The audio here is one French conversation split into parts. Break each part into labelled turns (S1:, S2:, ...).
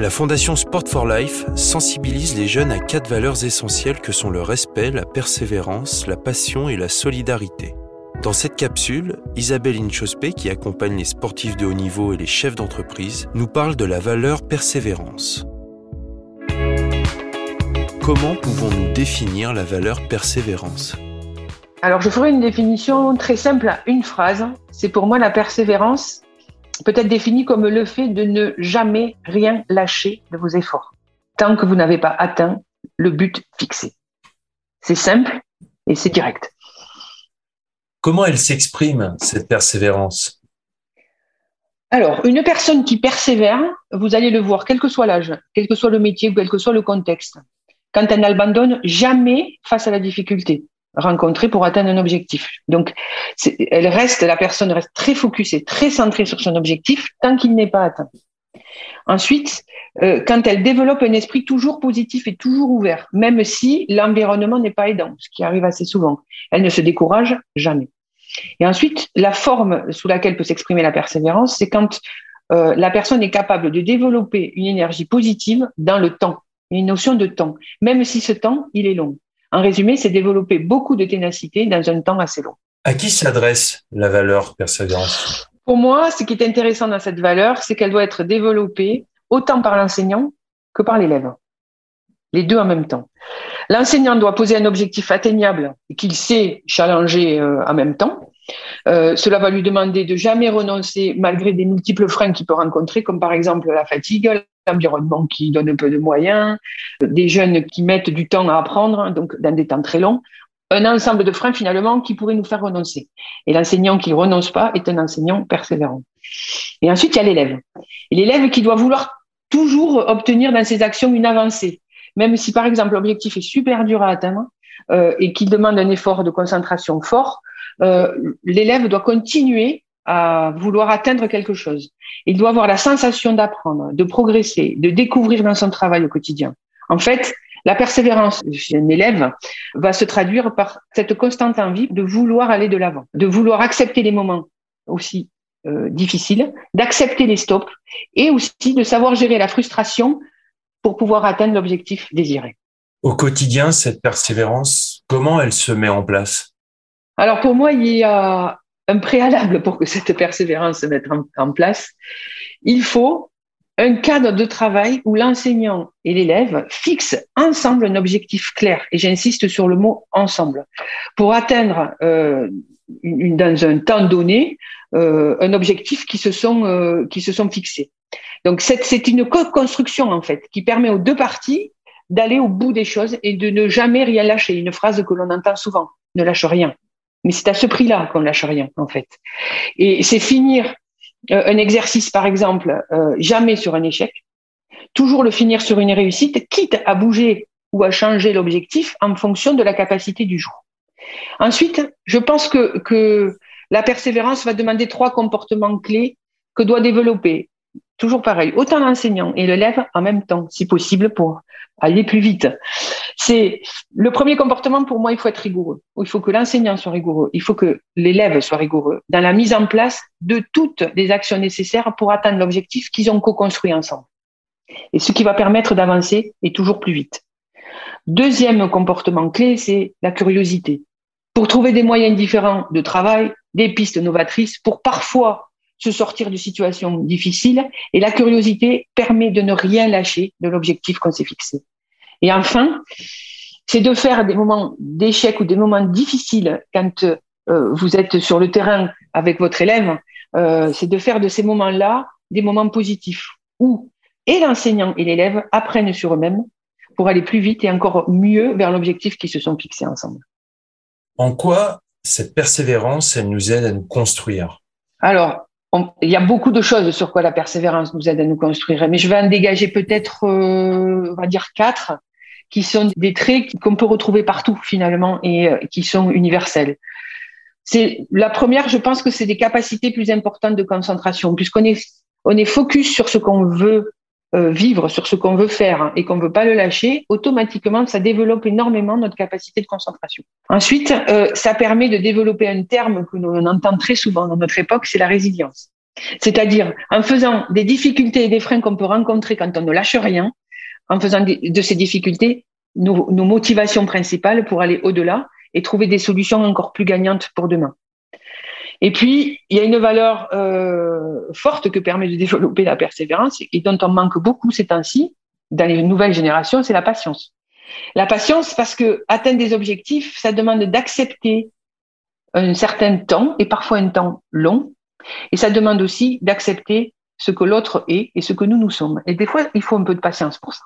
S1: La Fondation Sport for Life sensibilise les jeunes à quatre valeurs essentielles que sont le respect, la persévérance, la passion et la solidarité. Dans cette capsule, Isabelle Inchospé, qui accompagne les sportifs de haut niveau et les chefs d'entreprise, nous parle de la valeur persévérance. Comment pouvons-nous définir la valeur persévérance?
S2: Alors, je ferai une définition très simple à une phrase. C'est pour moi la persévérance, peut être définie comme le fait de ne jamais rien lâcher de vos efforts, tant que vous n'avez pas atteint le but fixé. C'est simple et c'est direct.
S1: Comment elle s'exprime, cette persévérance?
S2: Alors, une personne qui persévère, vous allez le voir, quel que soit l'âge, quel que soit le métier, quel que soit le contexte, quand elle n'abandonne jamais face à la difficulté rencontrée pour atteindre un objectif. Donc, elle reste, la personne reste très focus et très centrée sur son objectif tant qu'il n'est pas atteint. Ensuite, euh, quand elle développe un esprit toujours positif et toujours ouvert, même si l'environnement n'est pas aidant, ce qui arrive assez souvent, elle ne se décourage jamais. Et ensuite, la forme sous laquelle peut s'exprimer la persévérance, c'est quand euh, la personne est capable de développer une énergie positive dans le temps, une notion de temps, même si ce temps, il est long. En résumé, c'est développer beaucoup de ténacité dans un temps assez long.
S1: À qui s'adresse la valeur persévérance
S2: Pour moi, ce qui est intéressant dans cette valeur, c'est qu'elle doit être développée autant par l'enseignant que par l'élève. Les deux en même temps. L'enseignant doit poser un objectif atteignable et qu'il sait challenger euh, en même temps. Euh, cela va lui demander de jamais renoncer malgré des multiples freins qu'il peut rencontrer, comme par exemple la fatigue, l'environnement qui donne un peu de moyens, des jeunes qui mettent du temps à apprendre, donc dans des temps très longs, un ensemble de freins finalement qui pourraient nous faire renoncer. Et l'enseignant qui ne renonce pas est un enseignant persévérant. Et ensuite, il y a l'élève. L'élève qui doit vouloir toujours obtenir dans ses actions une avancée. Même si, par exemple, l'objectif est super dur à atteindre euh, et qu'il demande un effort de concentration fort, euh, l'élève doit continuer à vouloir atteindre quelque chose. Il doit avoir la sensation d'apprendre, de progresser, de découvrir dans son travail au quotidien. En fait, la persévérance chez un élève va se traduire par cette constante envie de vouloir aller de l'avant, de vouloir accepter les moments aussi euh, difficiles, d'accepter les stops et aussi de savoir gérer la frustration pour pouvoir atteindre l'objectif désiré.
S1: Au quotidien, cette persévérance, comment elle se met en place?
S2: Alors pour moi, il y a un préalable pour que cette persévérance se mette en, place, il faut un cadre de travail où l'enseignant et l'élève fixent ensemble un objectif clair. Et j'insiste sur le mot ensemble. Pour atteindre euh, dans un temps donné euh, un objectif qui se sont, euh, qui se sont fixés. Donc c'est une co-construction en fait qui permet aux deux parties d'aller au bout des choses et de ne jamais rien lâcher. Une phrase que l'on entend souvent, ne lâche rien. Mais c'est à ce prix-là qu'on lâche rien, en fait. Et c'est finir euh, un exercice, par exemple, euh, jamais sur un échec, toujours le finir sur une réussite, quitte à bouger ou à changer l'objectif en fonction de la capacité du jour. Ensuite, je pense que, que la persévérance va demander trois comportements clés que doit développer toujours pareil, autant l'enseignant et l'élève en même temps, si possible, pour aller plus vite. C'est le premier comportement pour moi, il faut être rigoureux. Il faut que l'enseignant soit rigoureux. Il faut que l'élève soit rigoureux dans la mise en place de toutes les actions nécessaires pour atteindre l'objectif qu'ils ont co-construit ensemble. Et ce qui va permettre d'avancer et toujours plus vite. Deuxième comportement clé, c'est la curiosité. Pour trouver des moyens différents de travail, des pistes novatrices, pour parfois se sortir de situations difficiles et la curiosité permet de ne rien lâcher de l'objectif qu'on s'est fixé. Et enfin, c'est de faire des moments d'échec ou des moments difficiles quand euh, vous êtes sur le terrain avec votre élève, euh, c'est de faire de ces moments-là des moments positifs où et l'enseignant et l'élève apprennent sur eux-mêmes pour aller plus vite et encore mieux vers l'objectif qu'ils se sont fixés ensemble.
S1: En quoi cette persévérance, elle nous aide à nous construire?
S2: Alors, il y a beaucoup de choses sur quoi la persévérance nous aide à nous construire, mais je vais en dégager peut-être, euh, on va dire quatre, qui sont des traits qu'on peut retrouver partout finalement et euh, qui sont universels. C'est la première, je pense que c'est des capacités plus importantes de concentration, puisqu'on est on est focus sur ce qu'on veut euh, vivre, sur ce qu'on veut faire et qu'on veut pas le lâcher. Automatiquement, ça développe énormément notre capacité de concentration. Ensuite, ça permet de développer un terme que l'on entend très souvent dans notre époque, c'est la résilience. C'est-à-dire en faisant des difficultés et des freins qu'on peut rencontrer quand on ne lâche rien, en faisant de ces difficultés nos, motivations principales pour aller au-delà et trouver des solutions encore plus gagnantes pour demain. Et puis, il y a une valeur euh, forte que permet de développer la persévérance et dont on manque beaucoup ces temps-ci, dans les nouvelles générations, c'est la patience. La patience, parce que atteindre des objectifs, ça demande d'accepter un certain temps, et parfois un temps long, et ça demande aussi d'accepter ce que l'autre est et ce que nous nous sommes. Et des fois, il faut un peu de patience pour ça.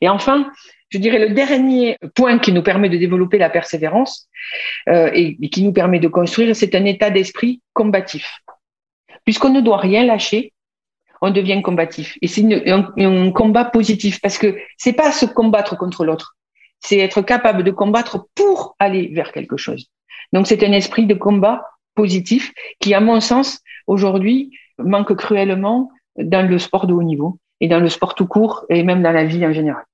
S2: Et enfin, je dirais le dernier point qui nous permet de développer la persévérance euh, et, qui nous permet de construire, c'est un état d'esprit combatif. Puisqu'on ne doit rien lâcher, on devient combatif. Et c'est un, un, combat positif parce que c'est pas se combattre contre l'autre, c'est être capable de combattre pour aller vers quelque chose. Donc c'est un esprit de combat positif qui, à mon sens, aujourd'hui, manque cruellement dans le sport de haut niveau et dans le sport tout court et même dans la vie en général.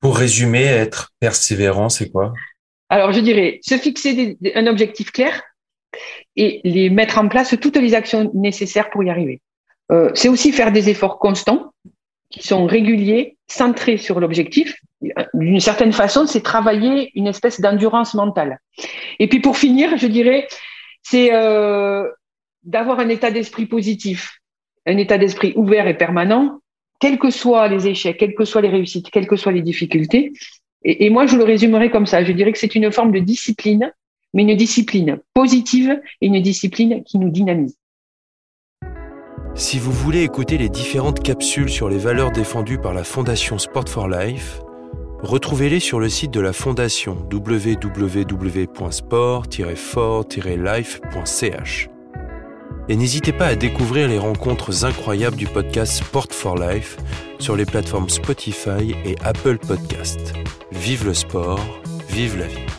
S1: Pour résumer, être persévérant, c'est quoi?
S2: Alors, je dirais se fixer un objectif clair et les mettre en place toutes les actions nécessaires pour y arriver. Euh, c'est aussi faire des efforts constants qui sont réguliers, centrés sur l'objectif. D'une certaine façon, c'est travailler une espèce d'endurance mentale. Et puis pour finir, je dirais, c'est euh, d'avoir un état d'esprit positif, un état d'esprit ouvert et permanent, quels que soient les échecs, quelles que soient les réussites, quelles que soient les difficultés. Et, et moi, je le résumerai comme ça. Je dirais que c'est une forme de discipline, mais une discipline positive et une discipline qui nous dynamise.
S1: Si vous voulez écouter les différentes capsules sur les valeurs défendues par la Fondation Sport for Life, retrouvez-les sur le site de la Fondation www.sport-for-life.ch. Et n'hésitez pas à découvrir les rencontres incroyables du podcast Sport for Life sur les plateformes Spotify et Apple Podcast. Vive le sport, vive la vie.